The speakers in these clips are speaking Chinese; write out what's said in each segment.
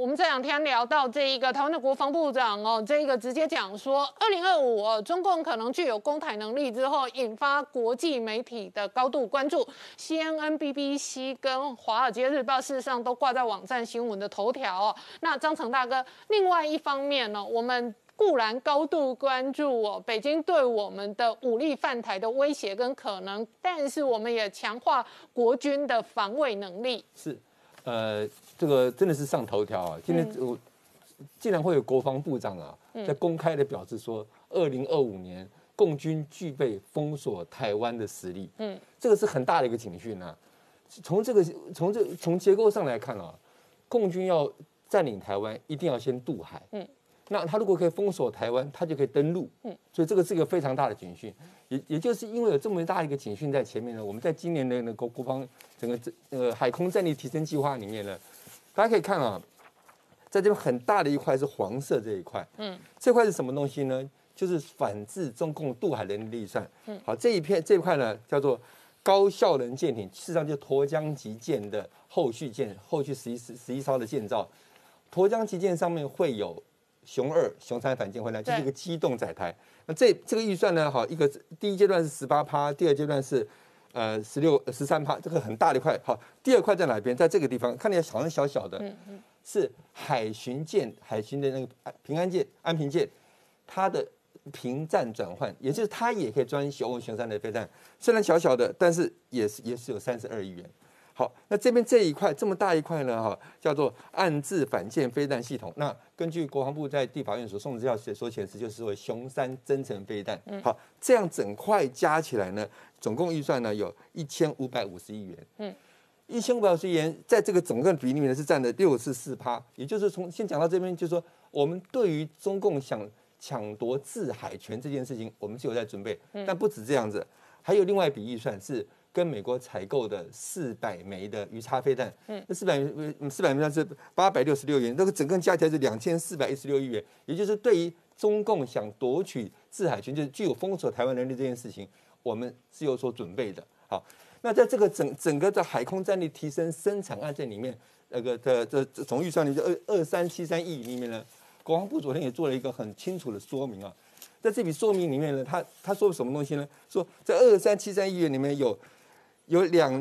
我们这两天聊到这一个台湾的国防部长哦，这一个直接讲说，二零二五，中共可能具有攻台能力之后，引发国际媒体的高度关注，CNN、BBC 跟华尔街日报事实上都挂在网站新闻的头条哦。那张成大哥，另外一方面呢，我们固然高度关注哦，北京对我们的武力犯台的威胁跟可能，但是我们也强化国军的防卫能力。是，呃，这个真的是上头条啊！今天我竟然会有国防部长啊，在公开的表示说，二零二五年共军具备封锁台湾的实力。嗯，这个是很大的一个警讯啊！从这个从这从结构上来看啊，共军要占领台湾，一定要先渡海。嗯。那他如果可以封锁台湾，他就可以登陆。嗯，所以这个是一个非常大的警讯。也也就是因为有这么大一个警讯在前面呢，我们在今年的那个国防整个这呃海空战力提升计划里面呢，大家可以看啊，在这边很大的一块是黄色这一块。嗯，这块是什么东西呢？就是反制中共渡海能力预算。嗯，好，这一片这一块呢叫做高效能舰艇，事实上就沱江级舰的后续舰，后续十一十十一艘的建造。沱江级舰上面会有。熊二、熊三反舰回来就是一个机动载台。那这这个预算呢？好，一个第一阶段是十八趴，第二阶段是呃十六、十三趴，这个很大的一块。好，第二块在哪边？在这个地方，看起来好像小小的，嗯嗯，是海巡舰、海巡的那个平安舰、安平舰，它的平战转换，也就是它也可以装熊二、熊三的飞弹，虽然小小的，但是也是也是有三十二亿元。好，那这边这一块这么大一块呢？哈，叫做暗制反舰飞弹系统。那根据国防部在地法院所送资料所显示，就是为雄三增程飞弹。好，这样整块加起来呢，总共预算呢有一千五百五十亿元。嗯，一千五百五十亿元在这个总个比例里面是占了六十四趴。也就是从先讲到这边，就是说我们对于中共想抢夺制海权这件事情，我们是有在准备。但不止这样子，还有另外一笔预算是。跟美国采购的四百枚的鱼叉飞弹，嗯，那四百四百枚弹是八百六十六元，那个整个加起来是两千四百一十六亿元。也就是对于中共想夺取制海权，就是具有封锁台湾能力这件事情，我们是有所准备的。好，那在这个整整个的海空战力提升生产案件里面，那个的这总预算里就二二三七三亿里面呢，国防部昨天也做了一个很清楚的说明啊，在这笔说明里面呢，他他说什么东西呢？说在二三七三亿元里面有。有两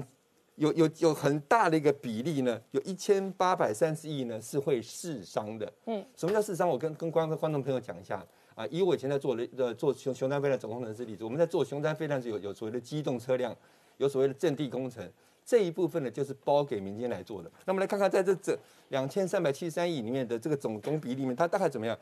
有有有很大的一个比例呢，有一千八百三十亿呢是会试伤的。嗯，什么叫试伤？我跟跟观观众朋友讲一下啊。以我以前在做的呃做熊熊山飞弹总工程师例子，我们在做熊山飞弹是有有所谓的机动车辆，有所谓的阵地工程这一部分呢，就是包给民间来做的。那么来看看在这这两千三百七十三亿里面的这个总总比例里面，它大概怎么样？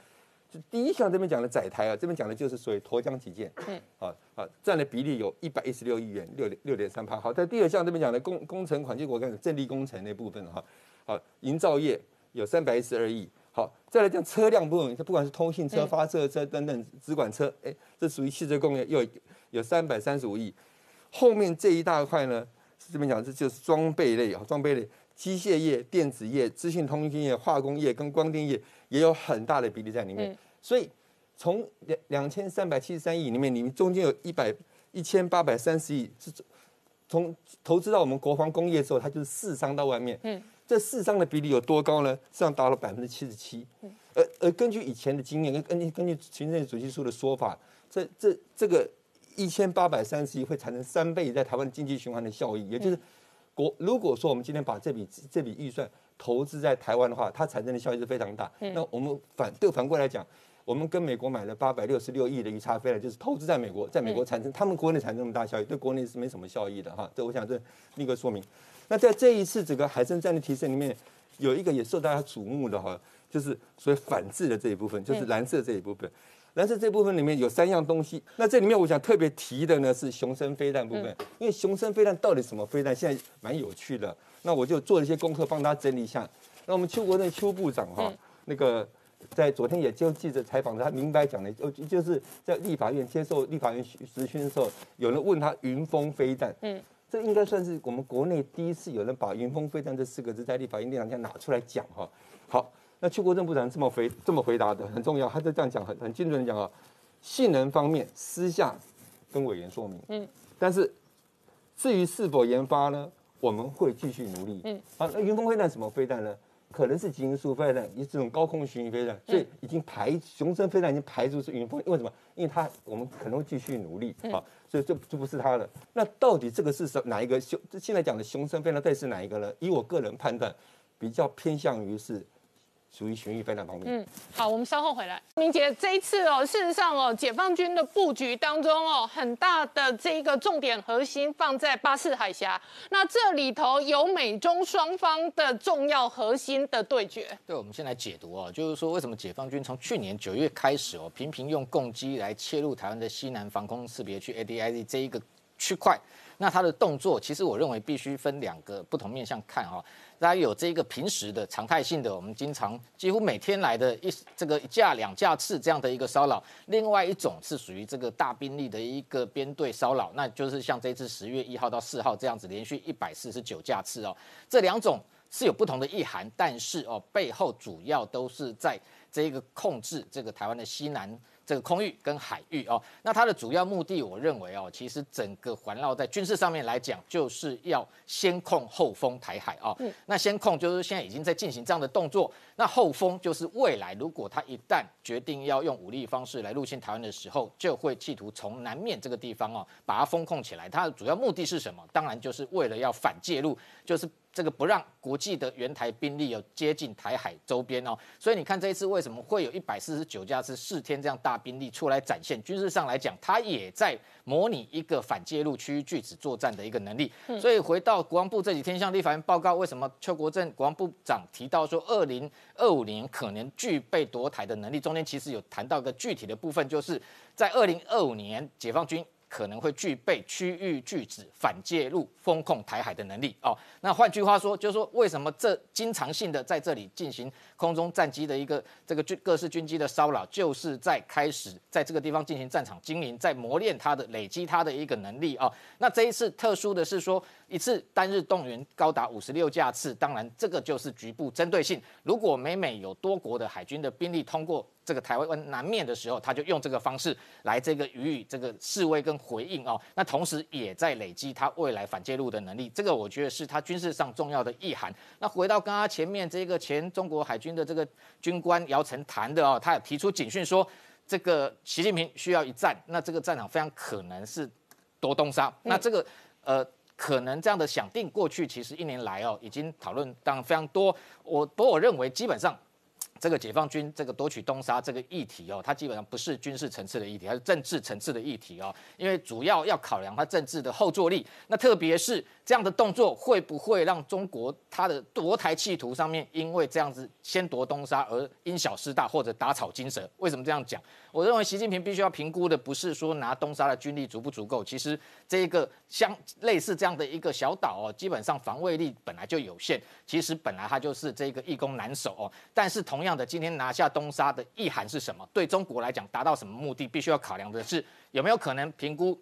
就第一项这边讲的载台啊，这边讲的就是所谓沱江旗舰，嗯，好，好，占的比例有一百一十六亿元，六点六点三趴。好，在第二项这边讲的工工程款，就我讲阵地工程那部分哈，好，营造业有三百一十二亿。好，再来讲车辆部分，不管是通信车、发射车等等，直管车，哎，这属于汽车工业，又有三百三十五亿。后面这一大块呢，是这边讲这就是装备类啊，装备类。机械业、电子业、资讯通讯业、化工业跟光电业也有很大的比例在里面，所以从两两千三百七十三亿里面，你们中间有一百一千八百三十亿是从投资到我们国防工业之后，它就是四商到外面。嗯，这四张的比例有多高呢？实际上达到百分之七十七。嗯，而而根据以前的经验，跟根据根据行政主席书的说法，这这这个一千八百三十亿会产生三倍在台湾经济循环的效益，也就是。国如果说我们今天把这笔这笔预算投资在台湾的话，它产生的效益是非常大。那我们反对反过来讲，我们跟美国买了八百六十六亿的鱼叉飞了，就是投资在美国，在美国产生，他们国内产生那么大效益，对国内是没什么效益的哈。这我想这另一个说明。那在这一次整个海参战力提升里面，有一个也受大家瞩目的哈，就是所谓反制的这一部分，就是蓝色这一部分。蓝色这部分里面有三样东西，那这里面我想特别提的呢是雄升飞弹部分，因为雄升飞弹到底什么飞弹，现在蛮有趣的。那我就做了一些功课，帮大家整理一下。那我们邱国正邱部长哈，那个在昨天也接受记者采访他明白讲的，就就是在立法院接受立法院实询的时候，有人问他云峰飞弹，嗯，这应该算是我们国内第一次有人把云峰飞弹这四个字在立法院那两天拿出来讲哈。好。那邱国正部长这么回这么回答的很重要，他就这样讲很很精准的讲啊，性能方面私下跟委员说明，嗯，但是至于是否研发呢，我们会继续努力，嗯，啊，那云峰飞弹什么飞弹呢？可能是极音速飞弹，也这种高空巡弋飞弹，所以已经排雄升飞弹已经排除是云峰，为什么？因为它我们可能会继续努力啊，所以这这不是它的。那到底这个是什哪一个雄？现在讲的雄升飞弹到底是哪一个呢？以我个人判断，比较偏向于是。属于巡弋飞弹方面。嗯，好，我们稍后回来。明杰，这一次哦，事实上哦，解放军的布局当中哦，很大的这一个重点核心放在巴士海峡。那这里头有美中双方的重要核心的对决。对，我们先来解读哦，就是说为什么解放军从去年九月开始哦，频频用攻击来切入台湾的西南防空识别区 ADIZ 这一个区块。那它的动作，其实我认为必须分两个不同面向看哈。大家有这个平时的常态性的，我们经常几乎每天来的一这个一架两架次这样的一个骚扰，另外一种是属于这个大兵力的一个编队骚扰，那就是像这次十月一号到四号这样子连续一百四十九架次哦，这两种是有不同的意涵，但是哦背后主要都是在这个控制这个台湾的西南。这个空域跟海域哦，那它的主要目的，我认为哦，其实整个环绕在军事上面来讲，就是要先控后封台海哦。嗯。那先控就是现在已经在进行这样的动作，那后封就是未来如果它一旦决定要用武力方式来入侵台湾的时候，就会企图从南面这个地方哦，把它封控起来。它的主要目的是什么？当然就是为了要反介入，就是。这个不让国际的援台兵力有接近台海周边哦，所以你看这一次为什么会有一百四十九架次四天这样大兵力出来展现？军事上来讲，它也在模拟一个反介入区域拒止作战的一个能力。所以回到国防部这几天向立法院报告，为什么邱国正国防部长提到说二零二五年可能具备夺台的能力？中间其实有谈到一个具体的部分，就是在二零二五年解放军。可能会具备区域拒止、反介入、封控台海的能力哦。那换句话说，就是说，为什么这经常性的在这里进行空中战机的一个这个军各式军机的骚扰，就是在开始在这个地方进行战场经营，在磨练它的、累积它的一个能力哦。那这一次特殊的是说，一次单日动员高达五十六架次，当然这个就是局部针对性。如果每每有多国的海军的兵力通过。这个台湾南面的时候，他就用这个方式来这个予以这个示威跟回应哦。那同时也在累积他未来反介入的能力，这个我觉得是他军事上重要的意涵。那回到刚刚前面这个前中国海军的这个军官姚晨谈的哦，他有提出警讯说，这个习近平需要一战，那这个战场非常可能是夺东沙。那这个呃，可能这样的想定，过去其实一年来哦，已经讨论当然非常多。我不过我认为基本上。这个解放军这个夺取东沙这个议题哦，它基本上不是军事层次的议题，它是政治层次的议题哦。因为主要要考量它政治的后坐力，那特别是这样的动作会不会让中国它的夺台企图上面，因为这样子先夺东沙而因小失大或者打草惊蛇？为什么这样讲？我认为习近平必须要评估的不是说拿东沙的军力足不足够，其实这一个像类似这样的一个小岛哦，基本上防卫力本来就有限，其实本来它就是这个易攻难守哦。但是同样样的，今天拿下东沙的意涵是什么？对中国来讲，达到什么目的？必须要考量的是有没有可能评估。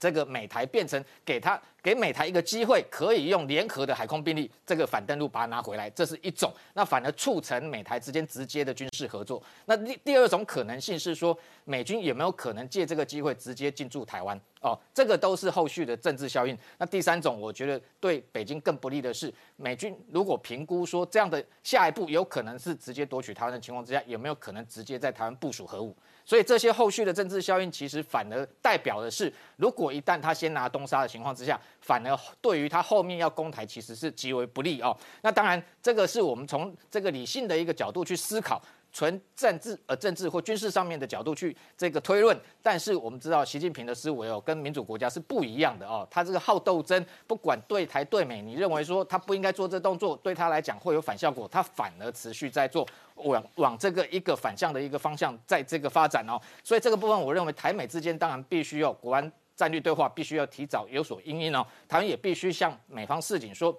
这个美台变成给他给美台一个机会，可以用联合的海空兵力，这个反登陆把它拿回来，这是一种。那反而促成美台之间直接的军事合作。那第第二种可能性是说，美军有没有可能借这个机会直接进驻台湾？哦，这个都是后续的政治效应。那第三种，我觉得对北京更不利的是，美军如果评估说这样的下一步有可能是直接夺取台湾的情况之下，有没有可能直接在台湾部署核武？所以这些后续的政治效应，其实反而代表的是，如果一旦他先拿东沙的情况之下，反而对于他后面要攻台，其实是极为不利哦。那当然，这个是我们从这个理性的一个角度去思考。纯政治呃政治或军事上面的角度去这个推论，但是我们知道习近平的思维哦跟民主国家是不一样的哦，他这个好斗争，不管对台对美，你认为说他不应该做这动作，对他来讲会有反效果，他反而持续在做往往这个一个反向的一个方向在这个发展哦，所以这个部分我认为台美之间当然必须要国安战略对话，必须要提早有所应应哦，台湾也必须向美方示警说。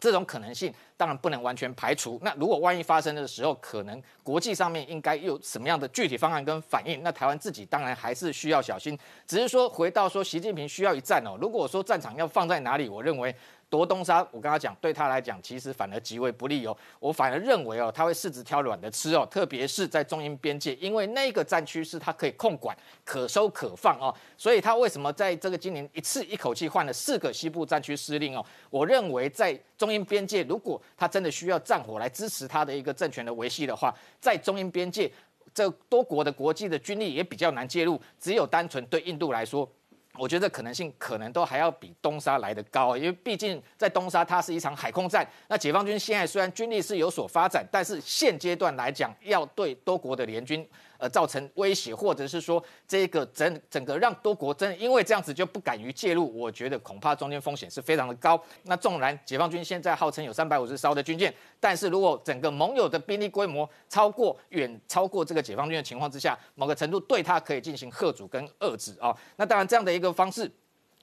这种可能性当然不能完全排除。那如果万一发生的时候，可能国际上面应该有什么样的具体方案跟反应？那台湾自己当然还是需要小心。只是说回到说习近平需要一战哦。如果说战场要放在哪里，我认为。夺东沙，我跟他讲，对他来讲，其实反而极为不利哦。我反而认为哦，他会柿子挑软的吃哦，特别是在中英边界，因为那个战区是他可以控管、可收可放哦。所以他为什么在这个今年一次一口气换了四个西部战区司令哦？我认为在中英边界，如果他真的需要战火来支持他的一个政权的维系的话，在中印边界这多国的国际的军力也比较难介入，只有单纯对印度来说。我觉得可能性可能都还要比东沙来得高，因为毕竟在东沙它是一场海空战。那解放军现在虽然军力是有所发展，但是现阶段来讲，要对多国的联军。呃，造成威胁，或者是说这个整整个让多国真因为这样子就不敢于介入，我觉得恐怕中间风险是非常的高。那纵然解放军现在号称有三百五十艘的军舰，但是如果整个盟友的兵力规模超过远超过这个解放军的情况之下，某个程度对他可以进行贺阻跟遏制啊。那当然这样的一个方式，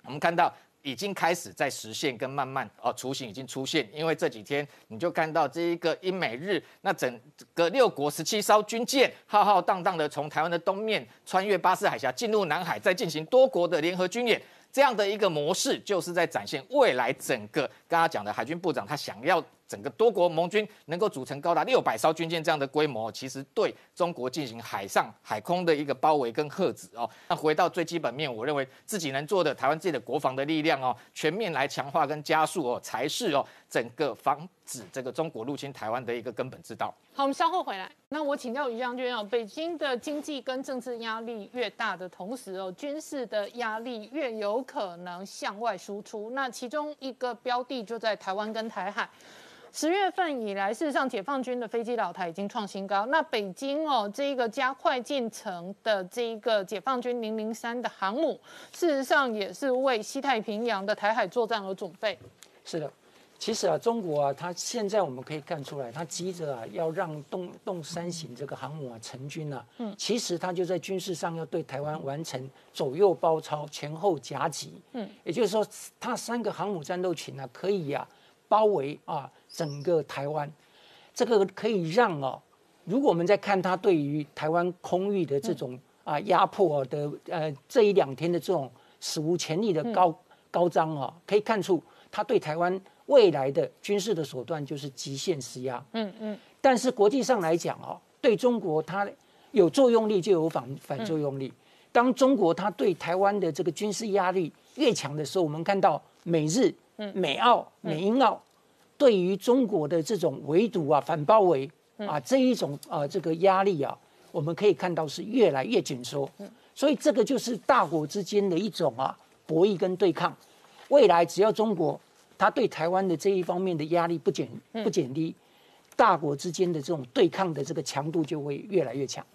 我们看到。已经开始在实现跟慢慢哦雏形已经出现，因为这几天你就看到这一个英美日那整个六国十七艘军舰浩浩荡荡的从台湾的东面穿越巴士海峡进入南海，再进行多国的联合军演，这样的一个模式就是在展现未来整个刚刚讲的海军部长他想要。整个多国盟军能够组成高达六百艘军舰这样的规模，其实对中国进行海上、海空的一个包围跟遏止哦。那回到最基本面，我认为自己能做的台湾自己的国防的力量哦，全面来强化跟加速哦，才是哦整个防止这个中国入侵台湾的一个根本之道。好，我们稍后回来。那我请教于将军哦，北京的经济跟政治压力越大的同时哦，军事的压力越有可能向外输出。那其中一个标的就在台湾跟台海。十月份以来，事实上解放军的飞机老台已经创新高。那北京哦，这一个加快进程的这一个解放军零零三的航母，事实上也是为西太平洋的台海作战而准备。是的，其实啊，中国啊，它现在我们可以看出来，它急着啊要让动动三型这个航母啊成军啊。嗯，其实它就在军事上要对台湾完成左右包抄、前后夹击。嗯，也就是说，它三个航母战斗群呢，可以呀包围啊。整个台湾，这个可以让哦，如果我们在看他对于台湾空域的这种啊压迫的呃这一两天的这种史无前例的高高张啊，可以看出他对台湾未来的军事的手段就是极限施压。嗯嗯。但是国际上来讲哦，对中国它有作用力就有反反作用力。当中国它对台湾的这个军事压力越强的时候，我们看到美日、美澳、美英澳。对于中国的这种围堵啊、反包围啊这一种啊这个压力啊，我们可以看到是越来越紧缩。所以这个就是大国之间的一种啊博弈跟对抗。未来只要中国它对台湾的这一方面的压力不减不减低，大国之间的这种对抗的这个强度就会越来越强。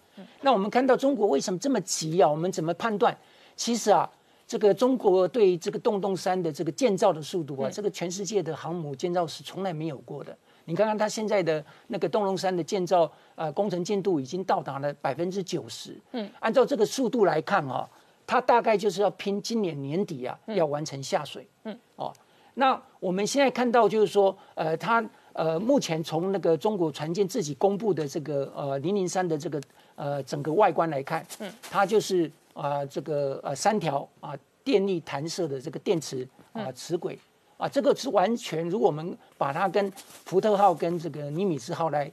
那我们看到中国为什么这么急啊？我们怎么判断？其实啊。这个中国对这个洞洞山的这个建造的速度啊，这个全世界的航母建造是从来没有过的。你看看它现在的那个洞洞山的建造，呃，工程进度已经到达了百分之九十。嗯，按照这个速度来看啊，它大概就是要拼今年年底啊，要完成下水。嗯，哦，那我们现在看到就是说，呃，它呃，目前从那个中国船舰自己公布的这个呃零零三的这个呃整个外观来看，嗯，它就是。啊，这个呃三条啊电力弹射的这个电池啊磁轨啊，这个是完全，如果我们把它跟福特号跟这个尼米兹号来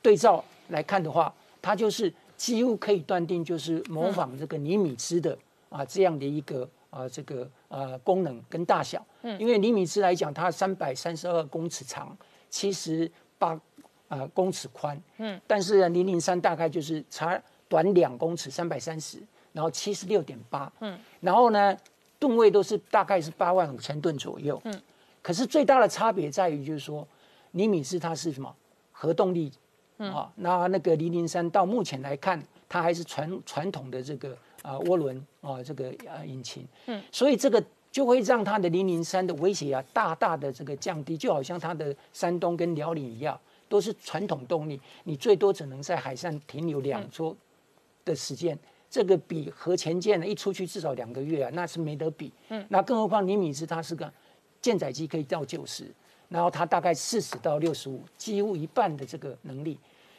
对照来看的话，它就是几乎可以断定就是模仿这个尼米兹的啊这样的一个啊这个啊功能跟大小。嗯，因为尼米兹来讲，它三百三十二公尺长，七十八啊公尺宽。嗯，但是零零三大概就是差短两公尺，三百三十。然后七十六点八，嗯，然后呢，吨位都是大概是八万五千吨左右，嗯，可是最大的差别在于就是说，尼米兹它是什么核动力，啊，那那个零零三到目前来看，它还是传传统的这个啊涡轮啊这个啊引擎，嗯，所以这个就会让它的零零三的威胁啊大大的这个降低，就好像它的山东跟辽宁一样，都是传统动力，你最多只能在海上停留两周的时间。这个比核潜舰呢一出去至少两个月啊，那是没得比。嗯，那更何况尼米兹它是个舰载机，可以到九十，然后它大概四十到六十五，几乎一半的这个能力。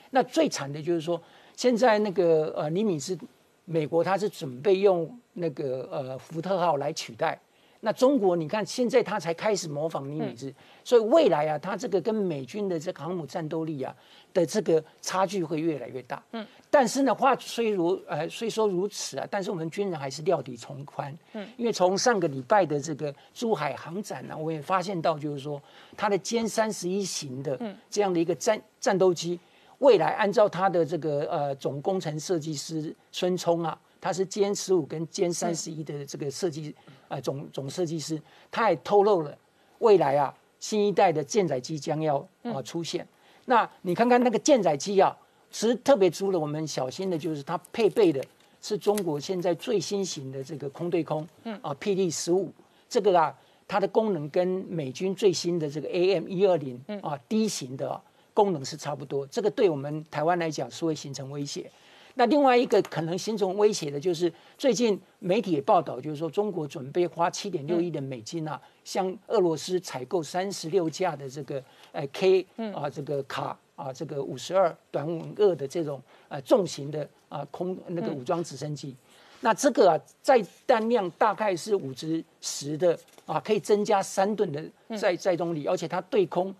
那最惨的就是说，现在那个呃尼米兹，美国它是准备用那个呃福特号来取代。那中国你看现在它才开始模仿尼米兹，所以未来啊，它这个跟美军的这个航母战斗力啊的这个差距会越来越大。嗯，但是呢，话虽如呃虽说如此啊，但是我们军人还是料敌从宽。嗯，因为从上个礼拜的这个珠海航展呢，我也发现到就是说它的歼三十一型的这样的一个战战斗机，未来按照它的这个呃总工程设计师孙冲啊。他是歼十五跟歼三十一的这个设计，呃，总总设计师，他也透露了未来啊，新一代的舰载机将要啊出现。那你看看那个舰载机啊，其实特别除了我们小心的，就是它配备的是中国现在最新型的这个空对空，嗯啊，P D 十五这个啊，它的功能跟美军最新的这个 AM 一二零啊 D 型的功能是差不多，这个对我们台湾来讲是会形成威胁。那另外一个可能形成威胁的，就是最近媒体也报道，就是说中国准备花七点六亿的美金啊，向俄罗斯采购三十六架的这个呃 K 啊这个卡啊这个五十二短吻鳄的这种呃重型的啊空那个武装直升机。那这个啊载弹量大概是五至十的啊，可以增加三吨的载载重力，而且它对空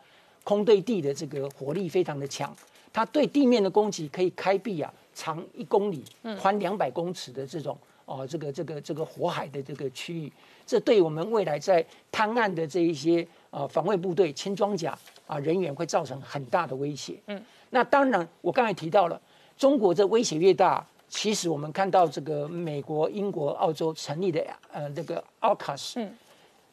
空对地的这个火力非常的强，它对地面的攻击可以开闭啊。长一公里、宽两百公尺的这种哦，这个这个这个火海的这个区域，这对我们未来在滩岸的这一些啊防卫部队、轻装甲啊人员会造成很大的威胁。嗯，那当然，我刚才提到了，中国这威胁越大，其实我们看到这个美国、英国、澳洲成立的呃这个 AUKUS，嗯，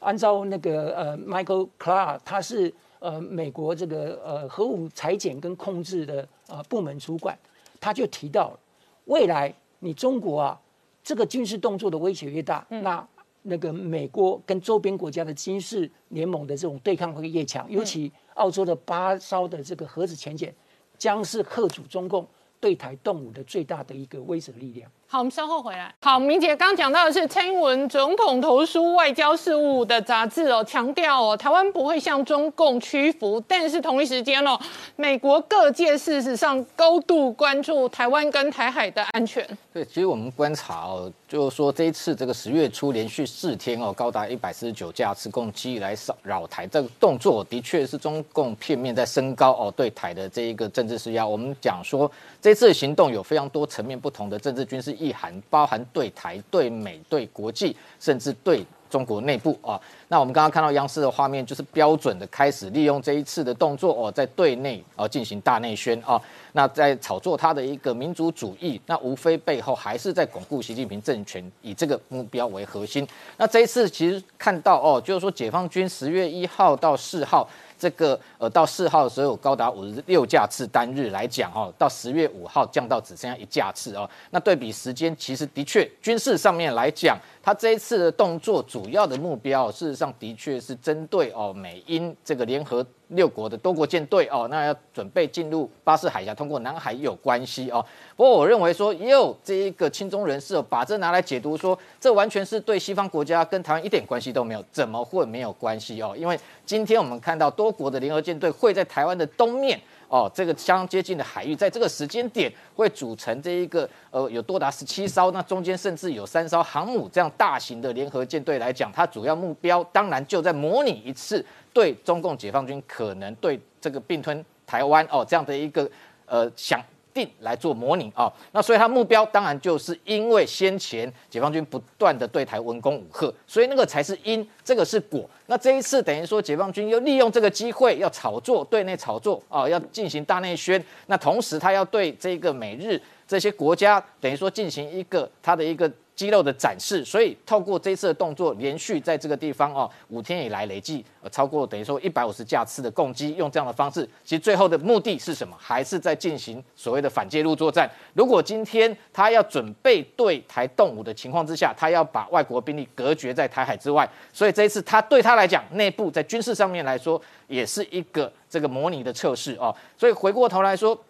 按照那个呃 Michael Clark，他是呃美国这个呃核武裁剪跟控制的呃部门主管。他就提到，未来你中国啊，这个军事动作的威胁越大，那那个美国跟周边国家的军事联盟的这种对抗会越强，尤其澳洲的八艘的这个核子潜艇，将是克阻中共对台动武的最大的一个威慑力量。好，我们稍后回来。好，明姐刚讲到的是蔡英文总统投书外交事务的杂志哦，强调哦，台湾不会向中共屈服。但是同一时间哦，美国各界事实上高度关注台湾跟台海的安全。对，其实我们观察哦，就是说这一次这个十月初连续四天哦，高达一百四十九架次攻击来扰扰台，这个动作的确是中共片面在升高哦对台的这一个政治施压。我们讲说这次行动有非常多层面不同的政治军事。意涵包含对台、对美、对国际，甚至对中国内部啊。那我们刚刚看到央视的画面，就是标准的开始利用这一次的动作哦，在对内啊进行大内宣啊。那在炒作他的一个民族主义，那无非背后还是在巩固习近平政权，以这个目标为核心。那这一次其实看到哦，就是说解放军十月一号到四号。这个呃，到四号的时候有高达五十六架次单日来讲哦，到十月五号降到只剩下一架次哦。那对比时间，其实的确军事上面来讲，它这一次的动作主要的目标，事实上的确是针对哦美英这个联合。六国的多国舰队哦，那要准备进入巴士海峡，通过南海有关系哦。不过我认为说，也有这一个亲中人士哦把这拿来解读说，这完全是对西方国家跟台湾一点关系都没有，怎么会没有关系哦？因为今天我们看到多国的联合舰队会在台湾的东面哦，这个相接近的海域，在这个时间点会组成这一个呃，有多达十七艘，那中间甚至有三艘航母这样大型的联合舰队来讲，它主要目标当然就在模拟一次。对中共解放军可能对这个并吞台湾哦这样的一个呃想定来做模拟啊，那所以他目标当然就是因为先前解放军不断的对台文攻武赫，所以那个才是因，这个是果。那这一次等于说解放军又利用这个机会要炒作，对内炒作啊，要进行大内宣。那同时他要对这个美日这些国家等于说进行一个他的一个。肌肉的展示，所以透过这次的动作，连续在这个地方哦，五天以来累计呃超过等于说一百五十架次的攻击，用这样的方式，其实最后的目的是什么？还是在进行所谓的反介入作战。如果今天他要准备对台动武的情况之下，他要把外国兵力隔绝在台海之外，所以这一次他对他来讲，内部在军事上面来说，也是一个这个模拟的测试哦。所以回过头来说。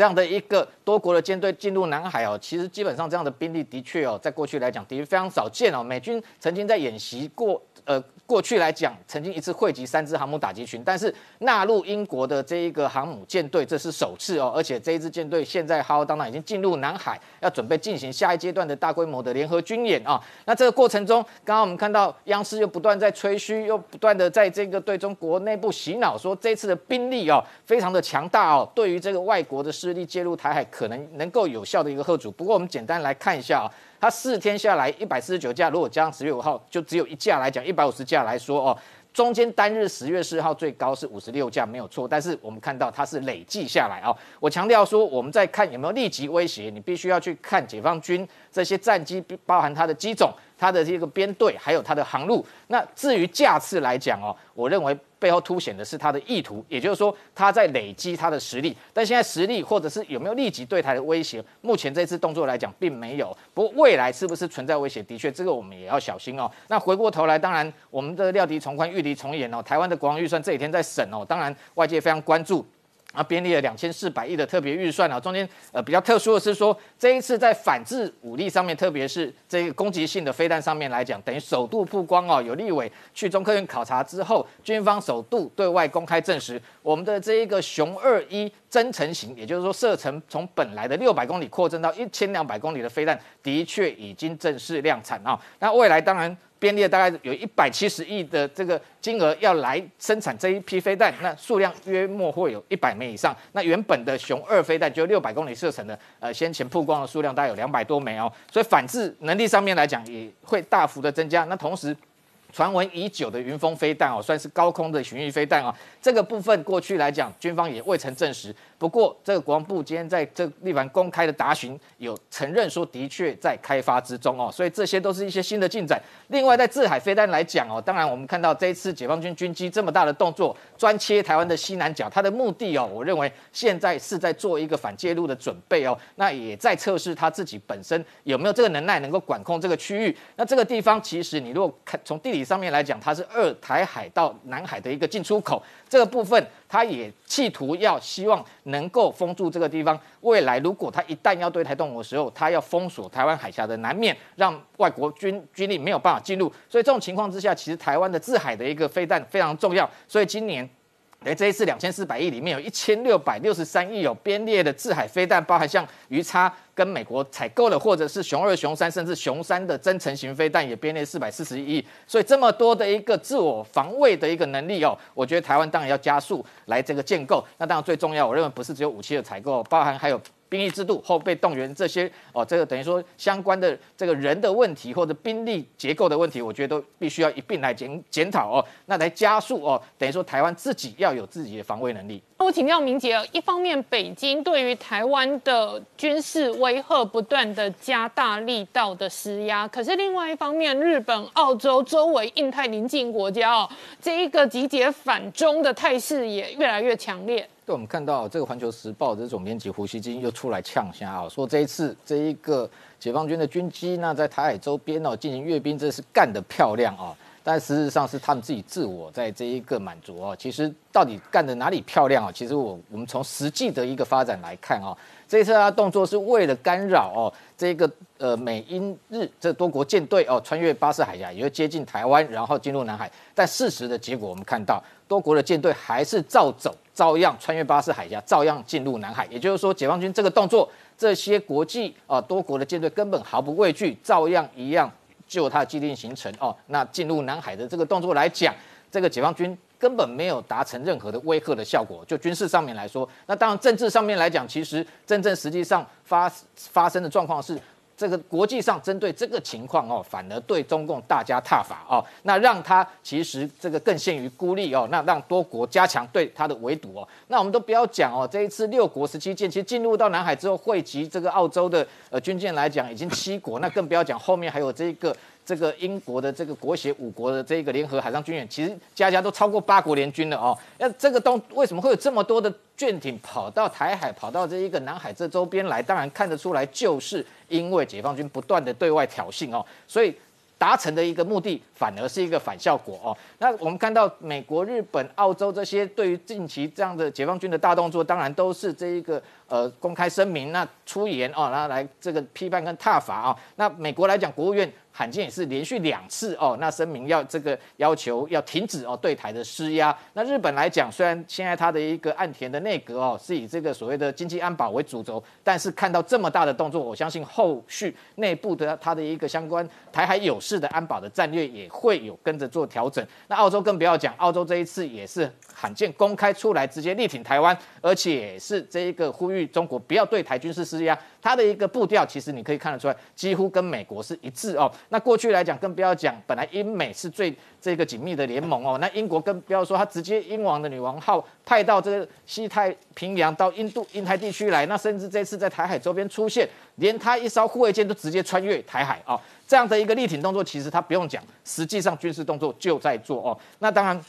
这样的一个多国的舰队进入南海哦，其实基本上这样的兵力的确哦，在过去来讲的确非常少见哦。美军曾经在演习过，呃。过去来讲，曾经一次汇集三支航母打击群，但是纳入英国的这一个航母舰队，这是首次哦。而且这一支舰队现在浩浩荡荡已经进入南海，要准备进行下一阶段的大规模的联合军演啊。那这个过程中，刚刚我们看到央视又不断在吹嘘，又不断的在这个对中国内部洗脑，说这次的兵力哦非常的强大哦，对于这个外国的势力介入台海，可能能够有效的一个贺主。不过我们简单来看一下啊。它四天下来一百四十九架，如果加上十月五号，就只有一架来讲，一百五十架来说哦，中间单日十月四号最高是五十六架，没有错。但是我们看到它是累计下来哦。我强调说，我们在看有没有立即威胁，你必须要去看解放军这些战机，包含它的机种、它的这个编队，还有它的航路。那至于架次来讲哦，我认为。背后凸显的是他的意图，也就是说他在累积他的实力。但现在实力或者是有没有立即对台的威胁，目前这次动作来讲并没有。不过未来是不是存在威胁，的确这个我们也要小心哦。那回过头来，当然我们的料敌从宽，御敌从严哦。台湾的国防预算这几天在审哦，当然外界非常关注。啊，编列了两千四百亿的特别预算啊，中间呃比较特殊的是说，这一次在反制武力上面，特别是这个攻击性的飞弹上面来讲，等于首度曝光哦。有立委去中科院考察之后，军方首度对外公开证实，我们的这一个熊二一增程型，也就是说射程从本来的六百公里扩增到一千两百公里的飞弹，的确已经正式量产啊。那未来当然。编列大概有一百七十亿的这个金额要来生产这一批飞弹，那数量约莫会有一百枚以上。那原本的熊二飞弹就六百公里射程的，呃，先前曝光的数量大概有两百多枚哦，所以反制能力上面来讲也会大幅的增加。那同时，传闻已久的云峰飞弹哦，算是高空的巡弋飞弹啊，这个部分过去来讲，军方也未曾证实。不过，这个国防部今天在这立凡公开的答询，有承认说的确在开发之中哦，所以这些都是一些新的进展。另外，在制海飞弹来讲哦，当然我们看到这一次解放军军机这么大的动作，专切台湾的西南角，它的目的哦，我认为现在是在做一个反介入的准备哦，那也在测试它自己本身有没有这个能耐能够管控这个区域。那这个地方其实你如果看从地理上面来讲，它是二台海到南海的一个进出口，这个部分。它也企图要希望能够封住这个地方，未来如果它一旦要对台动武的时候，它要封锁台湾海峡的南面，让外国军军力没有办法进入。所以这种情况之下，其实台湾的自海的一个飞弹非常重要。所以今年。哎，这一次两千四百亿里面有一千六百六十三亿有编列的制海飞弹，包含像鱼叉跟美国采购的，或者是熊二、熊三，甚至熊三的增程型飞弹也编列四百四十一亿。所以这么多的一个自我防卫的一个能力哦，我觉得台湾当然要加速来这个建构。那当然最重要，我认为不是只有武器的采购，包含还有。兵役制度后备动员这些哦，这个等于说相关的这个人的问题或者兵力结构的问题，我觉得都必须要一并来检检讨哦，那来加速哦，等于说台湾自己要有自己的防卫能力。那我请教明杰，一方面北京对于台湾的军事威吓不断的加大力道的施压，可是另外一方面，日本、澳洲周围印太邻近国家哦，这一个集结反中的态势也越来越强烈。我们看到这个《环球时报》的总编辑胡锡金又出来呛虾啊，说这一次这一个解放军的军机，那在台海周边哦进行阅兵，这是干得漂亮啊！但事实上是他们自己自我在这一个满足哦。其实到底干的哪里漂亮啊？其实我我们从实际的一个发展来看啊，这一次他动作是为了干扰哦这个呃美英日这多国舰队哦穿越巴士海峡，也会接近台湾，然后进入南海。但事实的结果，我们看到多国的舰队还是照走。照样穿越巴士海峡，照样进入南海。也就是说，解放军这个动作，这些国际啊多国的舰队根本毫不畏惧，照样一样就它的既定行程哦。那进入南海的这个动作来讲，这个解放军根本没有达成任何的威吓的效果。就军事上面来说，那当然政治上面来讲，其实真正实际上发发生的状况是。这个国际上针对这个情况哦，反而对中共大加挞伐哦，那让他其实这个更陷于孤立哦，那让多国加强对他的围堵哦，那我们都不要讲哦，这一次六国十七舰其实进入到南海之后，汇集这个澳洲的呃军舰来讲，已经七国，那更不要讲后面还有这个。这个英国的这个国协五国的这个联合海上军演，其实家家都超过八国联军了哦。那这个东为什么会有这么多的舰艇跑到台海、跑到这一个南海这周边来？当然看得出来，就是因为解放军不断的对外挑衅哦，所以。达成的一个目的，反而是一个反效果哦。那我们看到美国、日本、澳洲这些对于近期这样的解放军的大动作，当然都是这一个呃公开声明，那出言哦，然后来这个批判跟挞伐啊。那美国来讲，国务院。罕见也是连续两次哦，那声明要这个要求要停止哦对台的施压。那日本来讲，虽然现在它的一个岸田的内阁哦是以这个所谓的经济安保为主轴，但是看到这么大的动作，我相信后续内部的它的一个相关台海有事的安保的战略也会有跟着做调整。那澳洲更不要讲，澳洲这一次也是罕见公开出来直接力挺台湾，而且是这一个呼吁中国不要对台军事施压。它的一个步调，其实你可以看得出来，几乎跟美国是一致哦。那过去来讲，更不要讲，本来英美是最这个紧密的联盟哦。那英国更不要说，它直接英王的女王号派到这个西太平洋到印度、印太地区来，那甚至这次在台海周边出现，连它一艘护卫舰都直接穿越台海哦。这样的一个力挺动作，其实它不用讲，实际上军事动作就在做哦。那当然，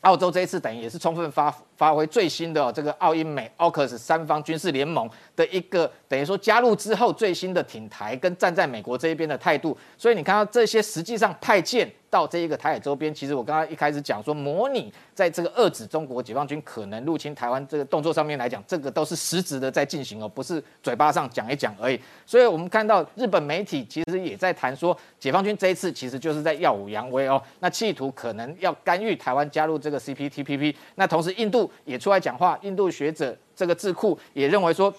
澳洲这一次等于也是充分发。发挥最新的这个澳英美 AUKUS 三方军事联盟的一个等于说加入之后最新的挺台跟站在美国这一边的态度，所以你看到这些实际上派舰到这一个台海周边，其实我刚刚一开始讲说模拟在这个遏制中国解放军可能入侵台湾这个动作上面来讲，这个都是实质的在进行哦，不是嘴巴上讲一讲而已。所以我们看到日本媒体其实也在谈说，解放军这一次其实就是在耀武扬威哦，那企图可能要干预台湾加入这个 CPTPP，那同时印度。也出来讲话，印度学者这个智库也认为说，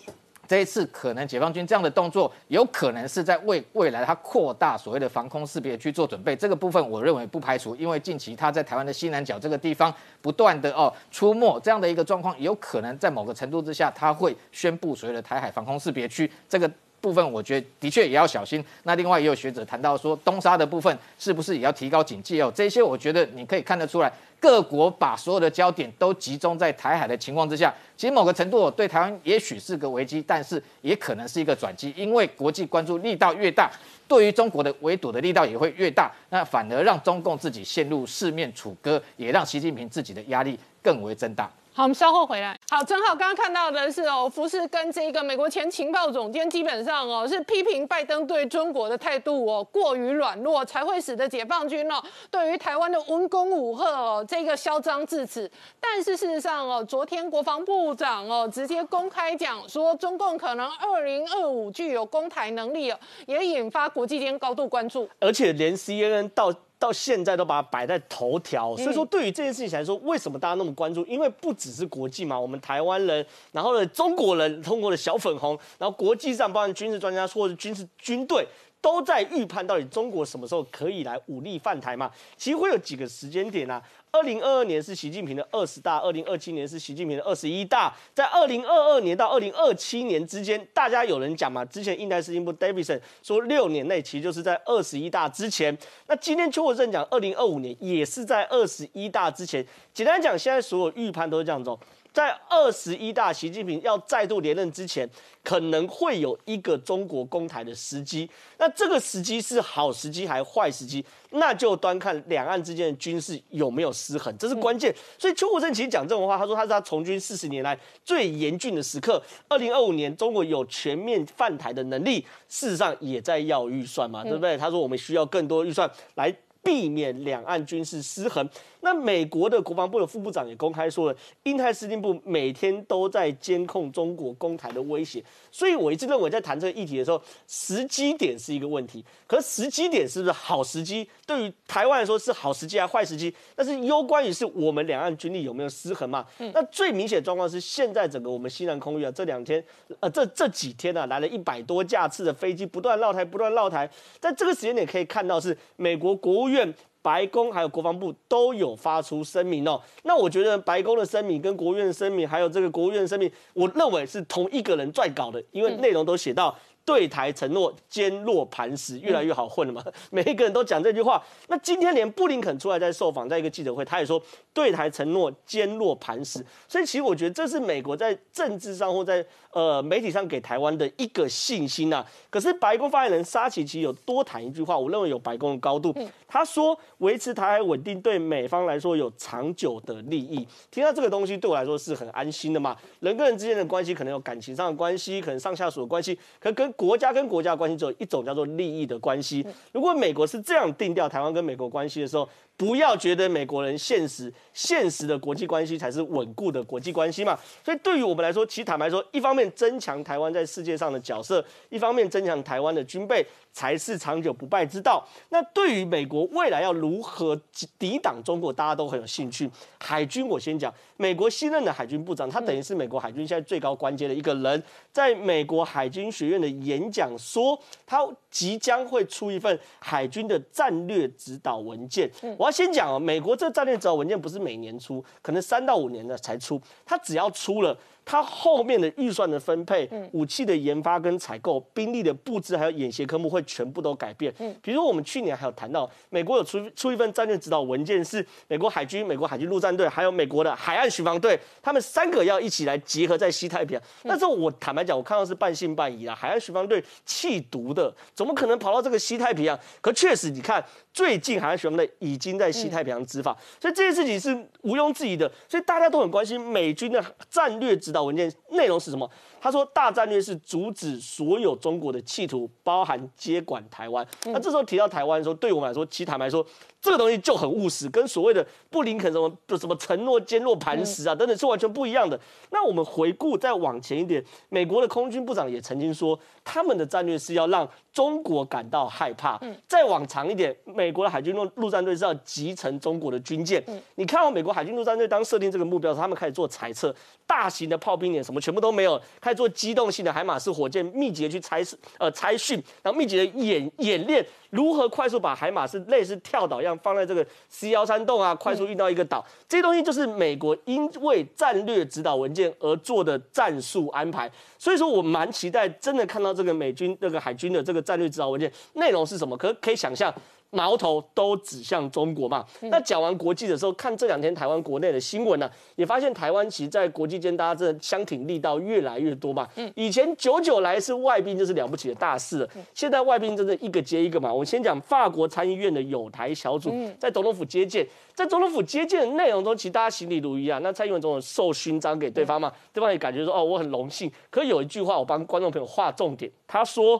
这一次可能解放军这样的动作，有可能是在为未来它扩大所谓的防空识别区做准备。这个部分我认为不排除，因为近期它在台湾的西南角这个地方不断的哦出没，这样的一个状况，有可能在某个程度之下，它会宣布所谓的台海防空识别区这个。部分我觉得的确也要小心。那另外也有学者谈到说，东沙的部分是不是也要提高警戒哦？这些我觉得你可以看得出来，各国把所有的焦点都集中在台海的情况之下，其实某个程度对台湾也许是个危机，但是也可能是一个转机，因为国际关注力道越大，对于中国的围堵的力道也会越大，那反而让中共自己陷入四面楚歌，也让习近平自己的压力更为增大。好，我们稍后回来。好，正好刚刚看到的是哦，福斯跟这个美国前情报总监基本上哦是批评拜登对中国的态度哦过于软弱，才会使得解放军哦对于台湾的文攻武赫哦这个嚣张至此。但是事实上哦，昨天国防部长哦直接公开讲说，中共可能二零二五具有攻台能力哦，也引发国际间高度关注。而且连 CNN 到。到现在都把它摆在头条，所以说对于这件事情来说，为什么大家那么关注？因为不只是国际嘛，我们台湾人，然后呢中国人，通过的小粉红，然后国际上包含军事专家或者军事军队，都在预判到底中国什么时候可以来武力犯台嘛？其实会有几个时间点啊。二零二二年是习近平的二十大，二零二七年是习近平的二十一大，在二零二二年到二零二七年之间，大家有人讲嘛？之前印太司令部 Davidson 说六年内其实就是在二十一大之前。那今天邱国正讲二零二五年也是在二十一大之前。简单讲，现在所有预判都是这样走。在二十一大，习近平要再度连任之前，可能会有一个中国攻台的时机。那这个时机是好时机还是坏时机？那就端看两岸之间的军事有没有失衡，这是关键。所以邱国正其实讲这种话，他说他是他从军四十年来最严峻的时刻。二零二五年，中国有全面犯台的能力，事实上也在要预算嘛，对不对？他说我们需要更多预算来避免两岸军事失衡。那美国的国防部的副部长也公开说了，印太司令部每天都在监控中国攻台的威胁，所以我一直认为在谈这个议题的时候，时机点是一个问题。可是时机点是不是好时机？对于台湾来说是好时机还是坏时机？但是攸关于是我们两岸军力有没有失衡嘛？那最明显状况是现在整个我们西南空域啊，这两天呃这这几天啊来了一百多架次的飞机不断绕台不断绕台，在这个时间点可以看到是美国国务院。白宫还有国防部都有发出声明哦，那我觉得白宫的声明跟国务院的声明，还有这个国务院的声明，我认为是同一个人撰稿的，因为内容都写到对台承诺坚若磐石，越来越好混了嘛，每一个人都讲这句话。那今天连布林肯出来在受访，在一个记者会，他也说对台承诺坚若磐石，所以其实我觉得这是美国在政治上或在。呃，媒体上给台湾的一个信心呐，可是白宫发言人沙奇奇有多谈一句话，我认为有白宫的高度。他说，维持台海稳定对美方来说有长久的利益。听到这个东西，对我来说是很安心的嘛。人跟人之间的关系可能有感情上的关系，可能上下属的关系，可跟国家跟国家关系只有一种叫做利益的关系。如果美国是这样定调台湾跟美国关系的时候，不要觉得美国人现实，现实的国际关系才是稳固的国际关系嘛。所以对于我们来说，其实坦白说，一方面增强台湾在世界上的角色，一方面增强台湾的军备，才是长久不败之道。那对于美国未来要如何抵挡中国，大家都很有兴趣。海军，我先讲，美国新任的海军部长，他等于是美国海军现在最高官阶的一个人，在美国海军学院的演讲说，他即将会出一份海军的战略指导文件。我。先讲哦，美国这战略指导文件不是每年出，可能三到五年的才出。他只要出了。它后面的预算的分配、武器的研发跟采购、兵力的布置，还有演习科目会全部都改变。嗯，比如我们去年还有谈到，美国有出出一份战略指导文件，是美国海军、美国海军陆战队，还有美国的海岸巡防队，他们三个要一起来结合在西太平洋。那时候我坦白讲，我看到是半信半疑啊。海岸巡防队弃毒的，怎么可能跑到这个西太平洋？可确实，你看最近海岸巡防队已经在西太平洋执法，所以这件事情是毋庸置疑的。所以大家都很关心美军的战略指导。文件内容是什么？他说，大战略是阻止所有中国的企图，包含接管台湾。那这时候提到台湾的时候，对我们来说，其坦白说，这个东西就很务实，跟所谓的布林肯什么什么承诺坚若磐石啊等等是完全不一样的。那我们回顾再往前一点，美国的空军部长也曾经说，他们的战略是要让中国感到害怕。嗯再往长一点，美国的海军陆陆战队是要集成中国的军舰。嗯你看到美国海军陆战队当设定这个目标时，他们开始做猜测，大型的炮兵连什么全部都没有。开始做机动性的海马式火箭，密集的去猜呃猜训，然后密集的演演练如何快速把海马式类似跳岛一样放在这个 C 幺三洞啊，快速运到一个岛。这些东西就是美国因为战略指导文件而做的战术安排。所以说我蛮期待真的看到这个美军那个海军的这个战略指导文件内容是什么。可可以想象。矛头都指向中国嘛？那讲完国际的时候，看这两天台湾国内的新闻呢，也发现台湾其实，在国际间大家真的相挺力道越来越多嘛。以前久久来是外宾就是了不起的大事，现在外宾真的一个接一个嘛。我先讲法国参议院的友台小组在总统府接见，在总统府接见的内容中，其实大家心里如一啊。那蔡英文总统授勋章给对方嘛，对方也感觉说哦，我很荣幸。可有一句话，我帮观众朋友划重点，他说。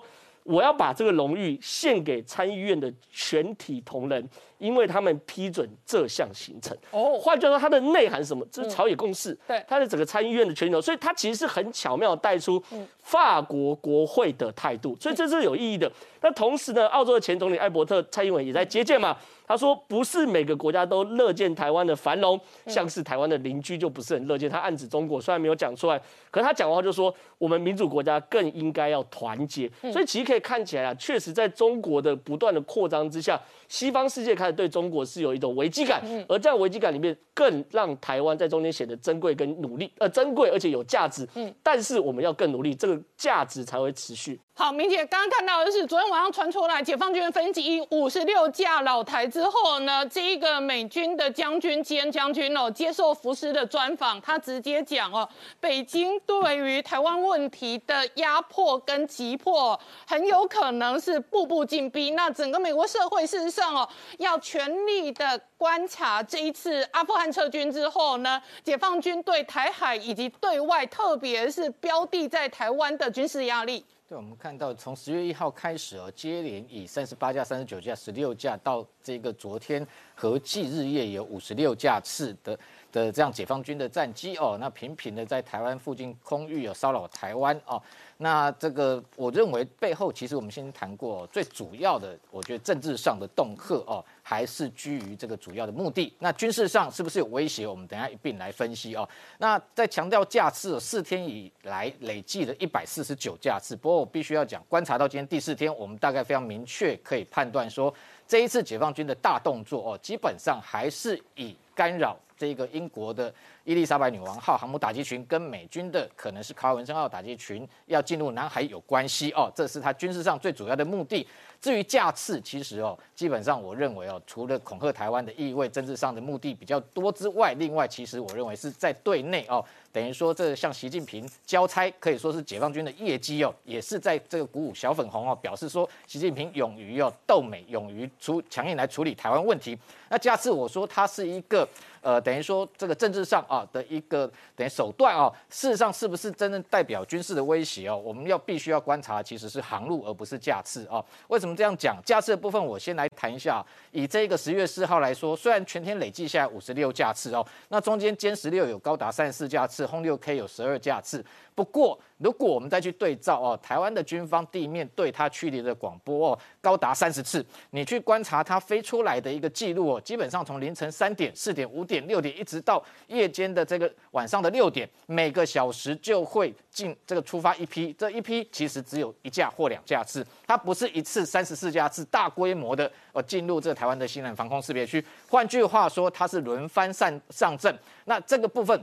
我要把这个荣誉献给参议院的全体同仁，因为他们批准这项行程。哦，换句话说，它的内涵是什么？这是朝野共识。对，它是整个参议院的全球，所以它其实是很巧妙带出法国国会的态度，所以这是有意义的。那同时呢，澳洲的前总理艾伯特、蔡英文也在接见嘛。他说：“不是每个国家都乐见台湾的繁荣，像是台湾的邻居就不是很乐见。”他暗指中国，虽然没有讲出来，可是他讲的话就说：“我们民主国家更应该要团结。”所以其实可以看起来啊，确实在中国的不断的扩张之下，西方世界开始对中国是有一种危机感，而在危机感里面，更让台湾在中间显得珍贵跟努力，呃，珍贵而且有价值。嗯，但是我们要更努力，这个价值才会持续。好，明姐刚刚看到的是昨天晚上传出来，解放军分级五十六架老台之后呢，这一个美军的将军兼将军哦，接受福斯的专访，他直接讲哦，北京对于台湾问题的压迫跟急迫，很有可能是步步紧逼。那整个美国社会事实上哦，要全力的观察这一次阿富汗撤军之后呢，解放军对台海以及对外，特别是标的在台湾的军事压力。对，我们看到从十月一号开始哦，接连以三十八架、三十九架、十六架，到这个昨天合计日夜有五十六架次的的这样解放军的战机哦，那频频的在台湾附近空域有骚扰台湾哦。那这个，我认为背后其实我们先谈过，最主要的，我觉得政治上的恫吓哦，还是居于这个主要的目的。那军事上是不是有威胁？我们等下一并来分析哦。那在强调架次，四天以来累计的一百四十九架次。不过我必须要讲，观察到今天第四天，我们大概非常明确可以判断说，这一次解放军的大动作哦，基本上还是以干扰。这个英国的伊丽莎白女王号航母打击群跟美军的可能是卡尔文森号打击群要进入南海有关系哦，这是他军事上最主要的目的。至于架次，其实哦，基本上我认为哦，除了恐吓台湾的意味，政治上的目的比较多之外，另外其实我认为是在对内哦，等于说这向习近平交差，可以说是解放军的业绩哦，也是在这个鼓舞小粉红哦，表示说习近平勇于哦斗美，勇于出强硬来处理台湾问题。那架次我说它是一个。呃，等于说这个政治上啊的一个等于手段啊，事实上是不是真正代表军事的威胁哦？我们要必须要观察，其实是航路而不是架次啊。为什么这样讲？架次的部分我先来谈一下。以这个十月四号来说，虽然全天累计下来五十六架次哦，那中间歼十六有高达三十四架次，轰六 K 有十二架次。不过，如果我们再去对照哦，台湾的军方地面对它距离的广播哦，高达三十次。你去观察它飞出来的一个记录哦，基本上从凌晨三点、四点、五点、六点，一直到夜间的这个晚上的六点，每个小时就会进这个出发一批。这一批其实只有一架或两架次，它不是一次三十四架次大规模的呃进入这台湾的西南防空识别区。换句话说，它是轮番上上阵。那这个部分。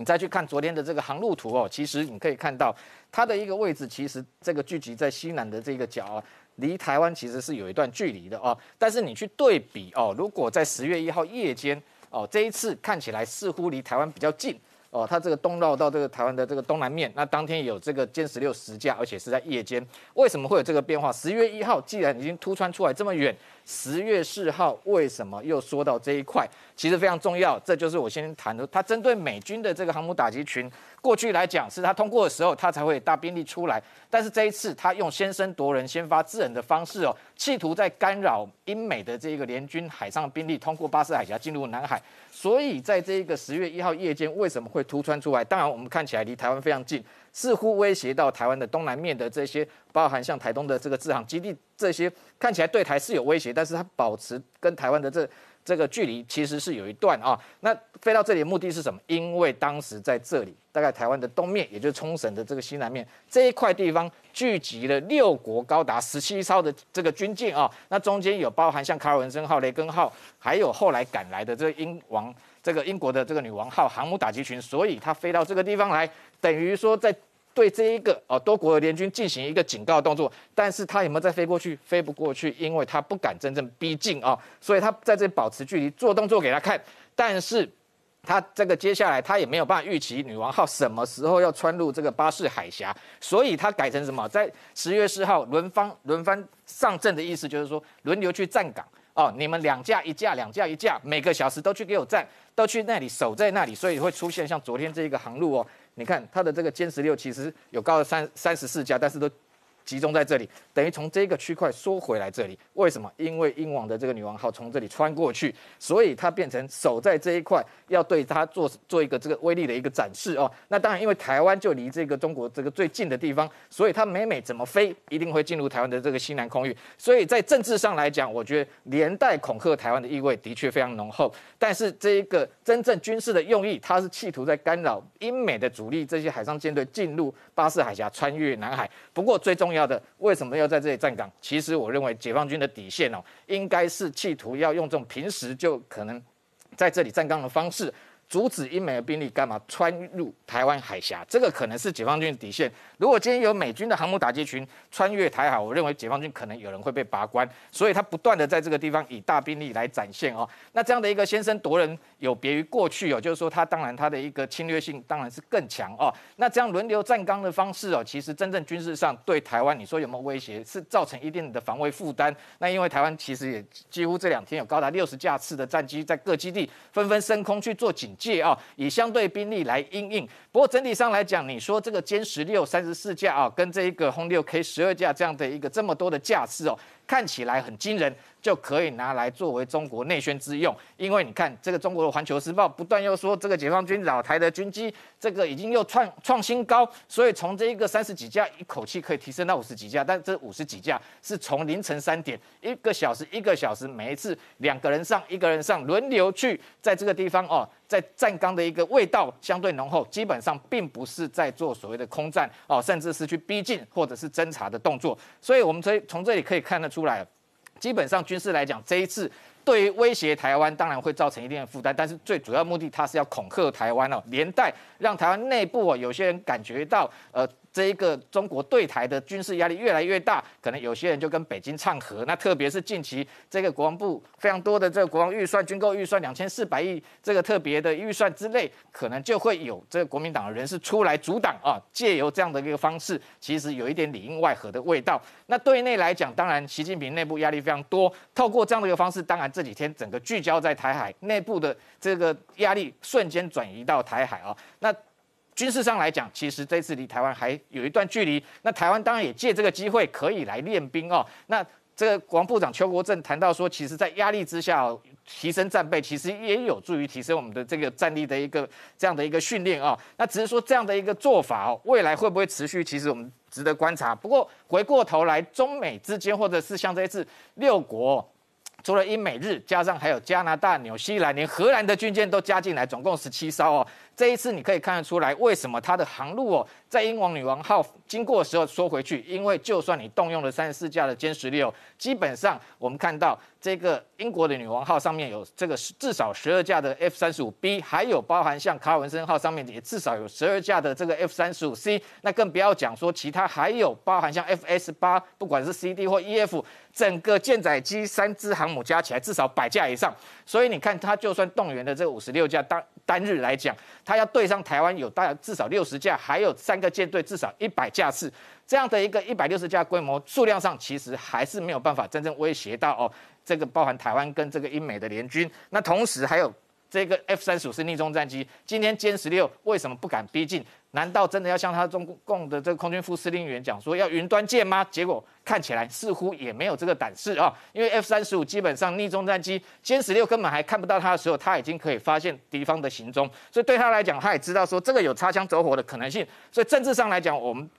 你再去看昨天的这个航路图哦，其实你可以看到它的一个位置，其实这个聚集在西南的这个角啊，离台湾其实是有一段距离的哦。但是你去对比哦，如果在十月一号夜间哦，这一次看起来似乎离台湾比较近哦，它这个东绕到这个台湾的这个东南面，那当天有这个歼十六十架，而且是在夜间，为什么会有这个变化？十月一号既然已经突穿出来这么远。十月四号为什么又说到这一块？其实非常重要，这就是我先谈的。它针对美军的这个航母打击群，过去来讲是它通过的时候，它才会大兵力出来。但是这一次，它用先声夺人、先发制人的方式哦，企图在干扰英美的这个联军海上兵力通过巴士海峡进入南海。所以在这一个十月一号夜间，为什么会突穿出来？当然，我们看起来离台湾非常近。似乎威胁到台湾的东南面的这些，包含像台东的这个制航基地，这些看起来对台是有威胁，但是它保持跟台湾的这这个距离其实是有一段啊。那飞到这里的目的是什么？因为当时在这里，大概台湾的东面，也就是冲绳的这个西南面这一块地方，聚集了六国高达十七艘的这个军舰啊。那中间有包含像卡尔文森号、雷根号，还有后来赶来的这个英王。这个英国的这个女王号航母打击群，所以它飞到这个地方来，等于说在对这一个哦多国联军进行一个警告动作。但是他有没有再飞过去？飞不过去，因为他不敢真正逼近啊，所以他在这保持距离，做动作给他看。但是他这个接下来他也没有办法预期女王号什么时候要穿入这个巴士海峡，所以他改成什么？在十月四号轮番轮番上阵的意思就是说轮流去站岗哦，你们两架一架，两架一架，每个小时都去给我站。都去那里守在那里，所以会出现像昨天这一个航路哦。你看它的这个歼十六其实有高三三十四架，但是都。集中在这里，等于从这个区块缩回来这里。为什么？因为英王的这个女王号从这里穿过去，所以它变成守在这一块，要对它做做一个这个威力的一个展示哦。那当然，因为台湾就离这个中国这个最近的地方，所以它每每怎么飞，一定会进入台湾的这个西南空域。所以在政治上来讲，我觉得连带恐吓台湾的意味的确非常浓厚。但是这一个真正军事的用意，它是企图在干扰英美的主力这些海上舰队进入巴士海峡，穿越南海。不过最终重要。的为什么要在这里站岗？其实我认为解放军的底线哦，应该是企图要用这种平时就可能在这里站岗的方式。阻止英美的兵力干嘛穿入台湾海峡？这个可能是解放军的底线。如果今天有美军的航母打击群穿越台海，我认为解放军可能有人会被拔关。所以他不断的在这个地方以大兵力来展现哦。那这样的一个先声夺人，有别于过去哦，就是说他当然他的一个侵略性当然是更强哦。那这样轮流站岗的方式哦，其实真正军事上对台湾，你说有没有威胁？是造成一定的防卫负担。那因为台湾其实也几乎这两天有高达六十架次的战机在各基地纷纷升空去做警。借啊，以相对兵力来应应。不过整体上来讲，你说这个歼十六三十四架啊，跟这一个轰六 K 十二架这样的一个这么多的架次哦。看起来很惊人，就可以拿来作为中国内宣之用。因为你看，这个中国的《环球时报》不断又说，这个解放军老台的军机，这个已经又创创新高，所以从这一个三十几架，一口气可以提升到五十几架。但这五十几架是从凌晨三点，一个小时一个小时，每一次两个人上，一个人上，轮流去在这个地方哦，在站岗的一个味道相对浓厚，基本上并不是在做所谓的空战哦，甚至是去逼近或者是侦查的动作。所以我们从从这里可以看得出。出来，基本上军事来讲，这一次对于威胁台湾，当然会造成一定的负担，但是最主要目的，它是要恐吓台湾哦，连带让台湾内部哦，有些人感觉到，呃，这一个中国对台的军事压力越来越大，可能有些人就跟北京唱和。那特别是近期这个国防部非常多的这个国防预算、军购预算两千四百亿这个特别的预算之内，可能就会有这个国民党的人士出来阻挡啊，借由这样的一个方式，其实有一点里应外合的味道。那对内来讲，当然习近平内部压力非常多，透过这样的一个方式，当然这几天整个聚焦在台海内部的这个压力瞬间转移到台海啊，那。军事上来讲，其实这次离台湾还有一段距离。那台湾当然也借这个机会可以来练兵哦。那这个国防部长邱国正谈到说，其实，在压力之下提升战备，其实也有助于提升我们的这个战力的一个这样的一个训练啊。那只是说这样的一个做法哦，未来会不会持续？其实我们值得观察。不过回过头来，中美之间，或者是像这一次六国。除了英美日，加上还有加拿大、纽西兰，连荷兰的军舰都加进来，总共十七艘哦。这一次你可以看得出来，为什么它的航路哦，在英王女王号经过的时候缩回去，因为就算你动用了三十四架的歼十六，基本上我们看到这个英国的女王号上面有这个至少十二架的 F 三十五 B，还有包含像卡尔文森号上面也至少有十二架的这个 F 三十五 C，那更不要讲说其他还有包含像 F S 八，不管是 C D 或 E F。整个舰载机三支航母加起来至少百架以上，所以你看，它就算动员的这五十六架当单日来讲，它要对上台湾有大至少六十架，还有三个舰队至少一百架次，这样的一个一百六十架规模数量上，其实还是没有办法真正威胁到哦，这个包含台湾跟这个英美的联军。那同时还有这个 F 三十五是逆中战机，今天歼十六为什么不敢逼近？难道真的要向他中共的这个空军副司令员讲说要云端舰吗？结果看起来似乎也没有这个胆识啊，因为 F 三十五基本上逆中战机歼十六根本还看不到他的时候，他已经可以发现敌方的行踪，所以对他来讲，他也知道说这个有擦枪走火的可能性，所以政治上来讲，我们。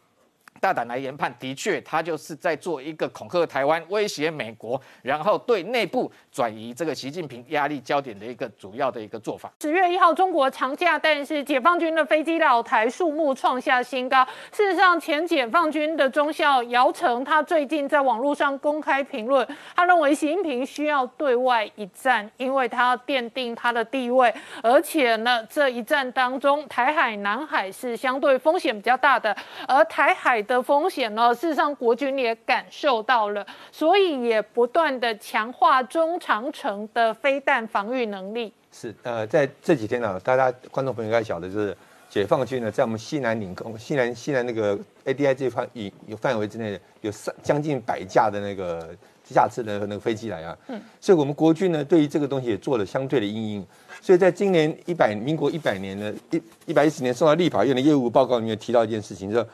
大胆来研判，的确，他就是在做一个恐吓台湾、威胁美国，然后对内部转移这个习近平压力焦点的一个主要的一个做法。十月一号，中国长假，但是解放军的飞机老台数目创下新高。事实上，前解放军的中校姚成，他最近在网络上公开评论，他认为习近平需要对外一战，因为他要奠定他的地位，而且呢，这一战当中，台海、南海是相对风险比较大的，而台海。的风险呢？事实上，国军也感受到了，所以也不断的强化中长程的飞弹防御能力。是呃，在这几天呢，大家观众朋友应该晓得，就是解放军呢，在我们西南领空、西南西南那个 ADI 这块以有范围之内，有三将近百架的那个架次的那个飞机来啊。嗯。所以我们国军呢，对于这个东西也做了相对的应应。所以在今年一百民国一百年呢，一一百一十年送到立法院的业务报告里面提到一件事情，就。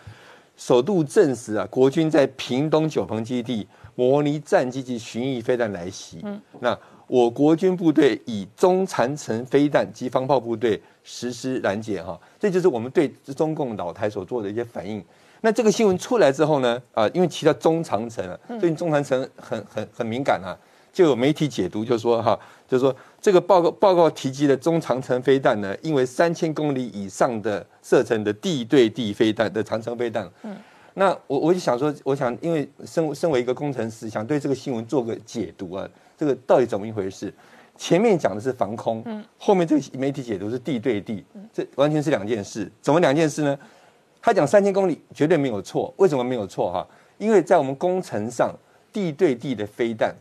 首度证实啊，国军在屏东九鹏基地模拟战机及巡弋飞弹来袭。嗯，那我国军部队以中长程飞弹及防炮部队实施拦截哈，这就是我们对中共老台所做的一些反应。那这个新闻出来之后呢，啊，因为提到中长程啊，最近中长程很很很敏感啊，就有媒体解读就说哈，就说。这个报告报告提及的中长程飞弹呢，因为三千公里以上的射程的地对地飞弹的长程飞弹，嗯，那我我就想说，我想因为身身为一个工程师，想对这个新闻做个解读啊，这个到底怎么一回事？前面讲的是防空，嗯，后面这个媒体解读是地对地，这完全是两件事。怎么两件事呢？他讲三千公里绝对没有错，为什么没有错哈？因为在我们工程上，地对地的飞弹，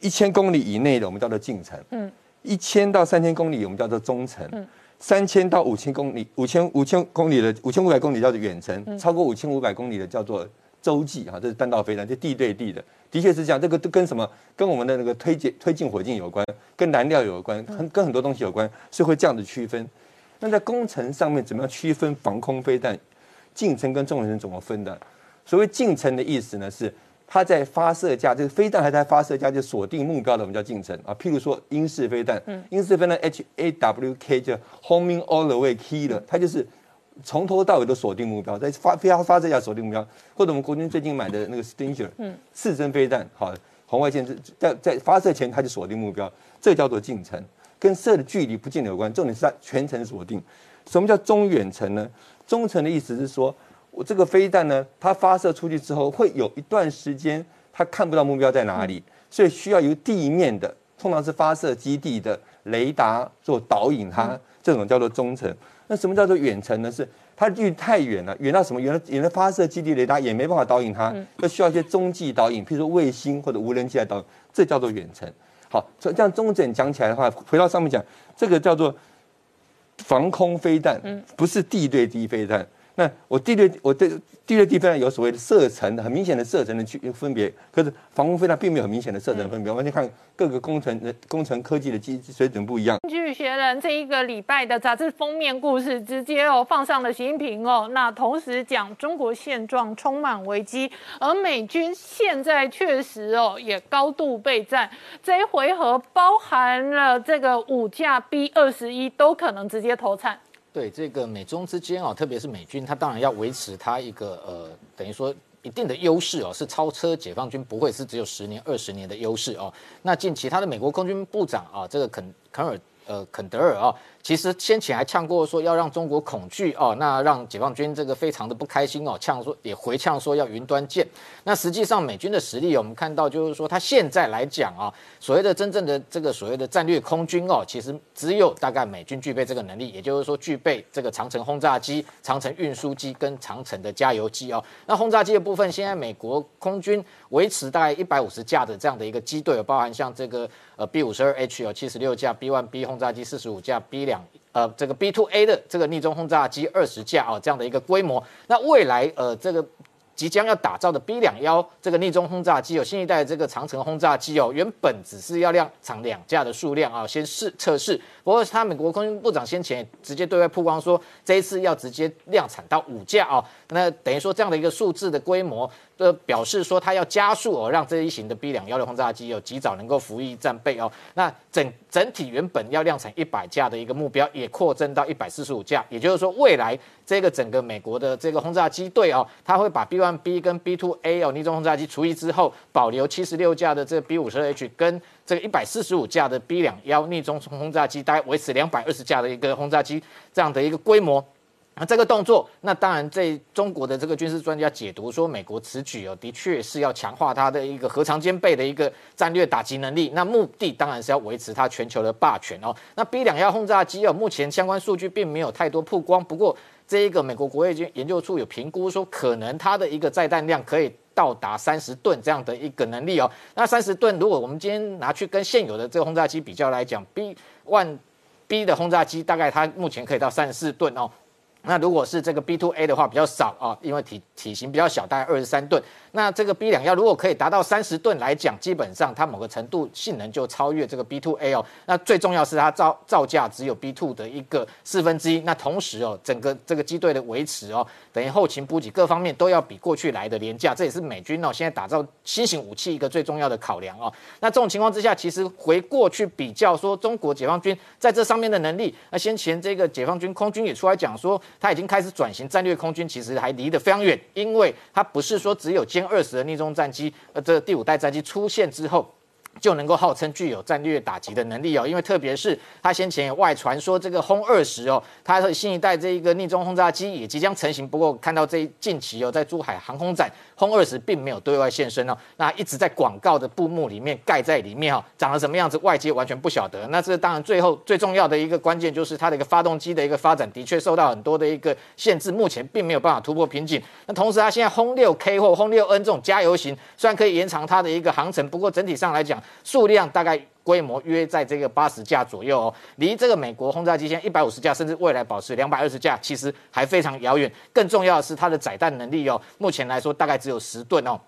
一千公里以内的我们叫做近程，嗯。一千到三千公里，我们叫做中程；嗯三千到五千公里，五千五千公里的五千五百公里叫做远程；超过五千五百公里的叫做洲际。哈，这是弹道飞弹，就地对地的，的确是这样。这个都跟什么？跟我们的那个推进推进火箭有关，跟燃料有关，跟跟很多东西有关，是会这样子区分。那在工程上面，怎么样区分防空飞弹近程跟中程怎么分的？所谓近程的意思呢是。它在发射架，这个飞弹还在发射架就锁定目标的，我们叫近程啊。譬如说英式飞弹，嗯英式飞弹 H A W K 就 homing all the way key 了，它就是从头到尾都锁定目标，在发飞发发射架锁定目标。或者我们国军最近买的那个 Stinger，嗯，四针飞弹，好，红外线在在发射前它就锁定目标，这叫做近程，跟射的距离不见得有关，重点是它全程锁定。什么叫中远程呢？中程的意思是说。我这个飞弹呢，它发射出去之后，会有一段时间它看不到目标在哪里，所以需要由地面的，通常是发射基地的雷达做导引它，这种叫做中程。那什么叫做远程呢？是它。距离太远了，远到什么？远到远到发射基地雷达也没办法导引它，要需要一些中继导引，譬如说卫星或者无人机来导引，这叫做远程。好，这这样中整讲起来的话，回到上面讲，这个叫做防空飞弹，不是地对地飞弹。那我地对我对地对地飞弹有所谓的射程的很明显的射程的区分别，可是防空飞弹并没有很明显的射程分别，完全看各个工程的工程科技的基水准不一样。据学人这一个礼拜的杂志封面故事，直接哦放上了习近平哦，那同时讲中国现状充满危机，而美军现在确实哦也高度备战，这一回合包含了这个五架 B 二十一都可能直接投产。对这个美中之间啊，特别是美军，它当然要维持它一个呃，等于说一定的优势哦，是超车解放军，不会是只有十年、二十年的优势哦。那近期他的美国空军部长啊，这个肯肯尔呃肯德尔啊。其实先前还呛过说要让中国恐惧哦，那让解放军这个非常的不开心哦，呛说也回呛说要云端舰。那实际上美军的实力，我们看到就是说，他现在来讲啊，所谓的真正的这个所谓的战略空军哦，其实只有大概美军具备这个能力，也就是说具备这个长城轰炸机、长城运输机跟长城的加油机哦。那轰炸机的部分，现在美国空军维持大概一百五十架的这样的一个机队，包含像这个呃 B 五十二 H 有七十六架，B one B 轰炸机四十五架，B 两。呃，这个 B two A 的这个逆中轰炸机二十架啊，这样的一个规模，那未来呃这个。即将要打造的 B 两幺这个逆中轰炸机有新一代这个长城轰炸机哦，原本只是要量产两架的数量啊，先试测试。不过他美国空军部长先前直接对外曝光说，这一次要直接量产到五架哦，那等于说这样的一个数字的规模，呃，表示说他要加速哦，让这一型的 B 两幺的轰炸机哦，及早能够服役战备哦。那整整体原本要量产一百架的一个目标，也扩增到一百四十五架，也就是说未来。这个整个美国的这个轰炸机队哦，它会把 B one B 跟 B two A 哦逆中轰炸机除役之后，保留七十六架的这个 B52H 跟这个一百四十五架的 B 两幺逆中轰炸机，大概维持两百二十架的一个轰炸机这样的一个规模。那这个动作，那当然在中国的这个军事专家解读说，美国此举哦，的确是要强化它的一个核常兼备的一个战略打击能力。那目的当然是要维持它全球的霸权哦。那 B 两幺轰炸机哦，目前相关数据并没有太多曝光，不过。这一个美国国卫军研究处有评估说，可能它的一个载弹量可以到达三十吨这样的一个能力哦。那三十吨，如果我们今天拿去跟现有的这个轰炸机比较来讲，B 万 B 的轰炸机大概它目前可以到三十四吨哦。那如果是这个 B to A 的话比较少啊，因为体体型比较小，大概二十三吨。那这个 B 两幺如果可以达到三十吨来讲，基本上它某个程度性能就超越这个 B to A 哦。那最重要是它造造价只有 B two 的一个四分之一。那同时哦，整个这个机队的维持哦，等于后勤补给各方面都要比过去来的廉价。这也是美军哦现在打造新型武器一个最重要的考量哦。那这种情况之下，其实回过去比较说中国解放军在这上面的能力，那先前这个解放军空军也出来讲说，它已经开始转型战略空军，其实还离得非常远，因为它不是说只有歼。二十的逆中战机，呃，这第五代战机出现之后。就能够号称具有战略打击的能力哦，因为特别是他先前外传说这个轰二十哦，它的新一代这一个逆中轰炸机也即将成型。不过看到这近期哦，在珠海航空展，轰二十并没有对外现身哦，那一直在广告的布幕里面盖在里面哦，长得什么样子，外界完全不晓得。那这当然最后最重要的一个关键就是它的一个发动机的一个发展的确受到很多的一个限制，目前并没有办法突破瓶颈。那同时它现在轰六 K 或轰六 N 这种加油型，虽然可以延长它的一个航程，不过整体上来讲。数量大概规模约在这个八十架左右哦，离这个美国轰炸机现在一百五十架，甚至未来保持两百二十架，其实还非常遥远。更重要的是它的载弹能力哦，目前来说大概只有十吨哦。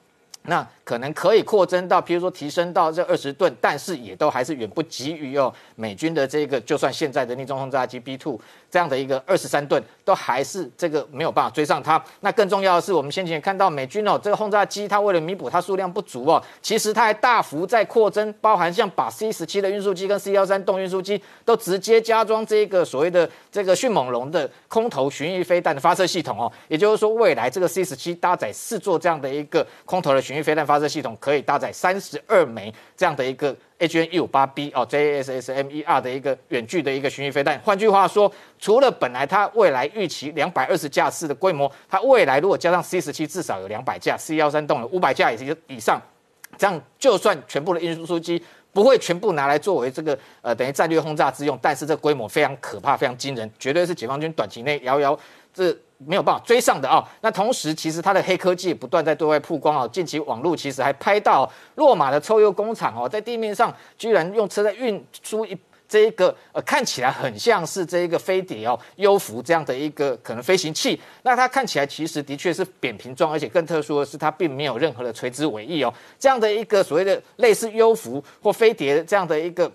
那可能可以扩增到，譬如说提升到这二十吨，但是也都还是远不及于哦美军的这个，就算现在的逆中轰炸机 B two 这样的一个二十三吨，都还是这个没有办法追上它。那更重要的是，我们先前看到美军哦这个轰炸机，它为了弥补它数量不足哦，其实它还大幅在扩增，包含像把 C 十七的运输机跟 C 幺三动运输机都直接加装这个所谓的这个迅猛龙的空投巡弋飞弹的发射系统哦，也就是说未来这个 C 十七搭载四座这样的一个空投的巡。巡弋飞弹发射系统可以搭载三十二枚这样的一个 H N 一五八 B 哦 J S S M E R 的一个远距的一个巡弋飞弹。换句话说，除了本来它未来预期两百二十架次的规模，它未来如果加上 C 十七，至少有两百架，C 幺三动了五百架以及以上。这样就算全部的运输机不会全部拿来作为这个呃等于战略轰炸之用，但是这规模非常可怕，非常惊人，绝对是解放军短期内遥遥这。没有办法追上的啊。那同时，其实它的黑科技不断在对外曝光啊。近期网络其实还拍到落马的抽油工厂哦，在地面上居然用车在运输一这一个呃看起来很像是这一个飞碟哦优浮这样的一个可能飞行器。那它看起来其实的确是扁平状，而且更特殊的是它并没有任何的垂直尾翼哦。这样的一个所谓的类似优浮或飞碟这样的一个。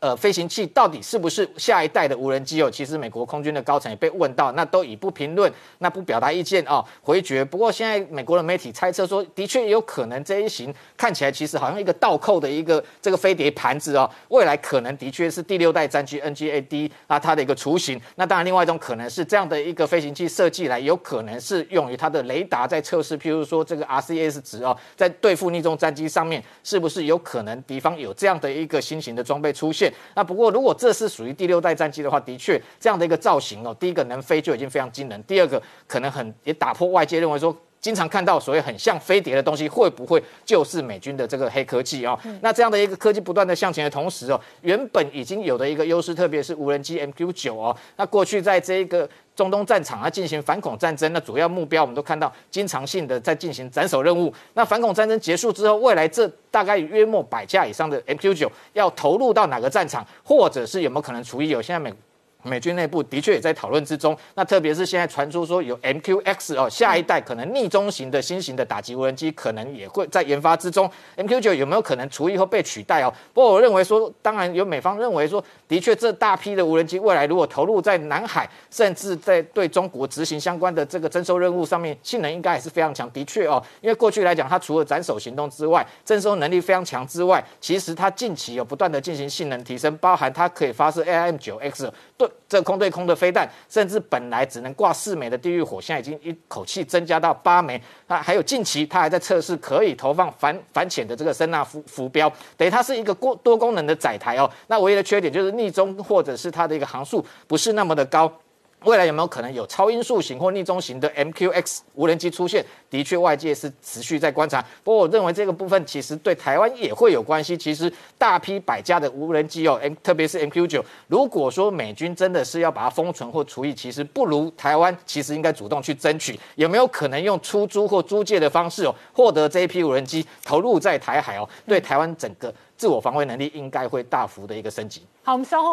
呃，飞行器到底是不是下一代的无人机哦？其实美国空军的高层也被问到，那都以不评论，那不表达意见哦，回绝。不过现在美国的媒体猜测说，的确有可能这一型看起来其实好像一个倒扣的一个这个飞碟盘子哦，未来可能的确是第六代战机 NGAD 啊它的一个雏形。那当然，另外一种可能是这样的一个飞行器设计来，有可能是用于它的雷达在测试，譬如说这个 RCS 值哦，在对付逆中战机上面，是不是有可能敌方有这样的一个新型的装备出现？那不过，如果这是属于第六代战机的话，的确这样的一个造型哦，第一个能飞就已经非常惊人，第二个可能很也打破外界认为说经常看到所谓很像飞碟的东西，会不会就是美军的这个黑科技啊？那这样的一个科技不断的向前的同时哦，原本已经有的一个优势，特别是无人机 MQ 九哦，那过去在这一个。中东战场啊，进行反恐战争，那主要目标我们都看到，经常性的在进行斩首任务。那反恐战争结束之后，未来这大概约莫百架以上的 MQ 九要投入到哪个战场，或者是有没有可能除役？有现在美。美军内部的确也在讨论之中，那特别是现在传出说有 MQX 哦，下一代可能逆中型的新型的打击无人机，可能也会在研发之中。MQ 九有没有可能除役后被取代哦？不过我认为说，当然有美方认为说，的确这大批的无人机未来如果投入在南海，甚至在对中国执行相关的这个征收任务上面，性能应该也是非常强。的确哦，因为过去来讲，它除了斩首行动之外，征收能力非常强之外，其实它近期有不断的进行性能提升，包含它可以发射 AIM 九 X 对。这空对空的飞弹，甚至本来只能挂四枚的地狱火，现在已经一口气增加到八枚。那还有近期，它还在测试可以投放反反潜的这个声纳浮浮标，等于它是一个多多功能的载台哦。那唯一的缺点就是逆中或者是它的一个航速不是那么的高。未来有没有可能有超音速型或逆中型的 MQX 无人机出现？的确，外界是持续在观察。不过，我认为这个部分其实对台湾也会有关系。其实，大批百家的无人机哦特别是 MQ9，如果说美军真的是要把它封存或除役，其实不如台湾其实应该主动去争取。有没有可能用出租或租借的方式哦，获得这一批无人机投入在台海哦？对台湾整个自我防卫能力应该会大幅的一个升级。好，我们稍后。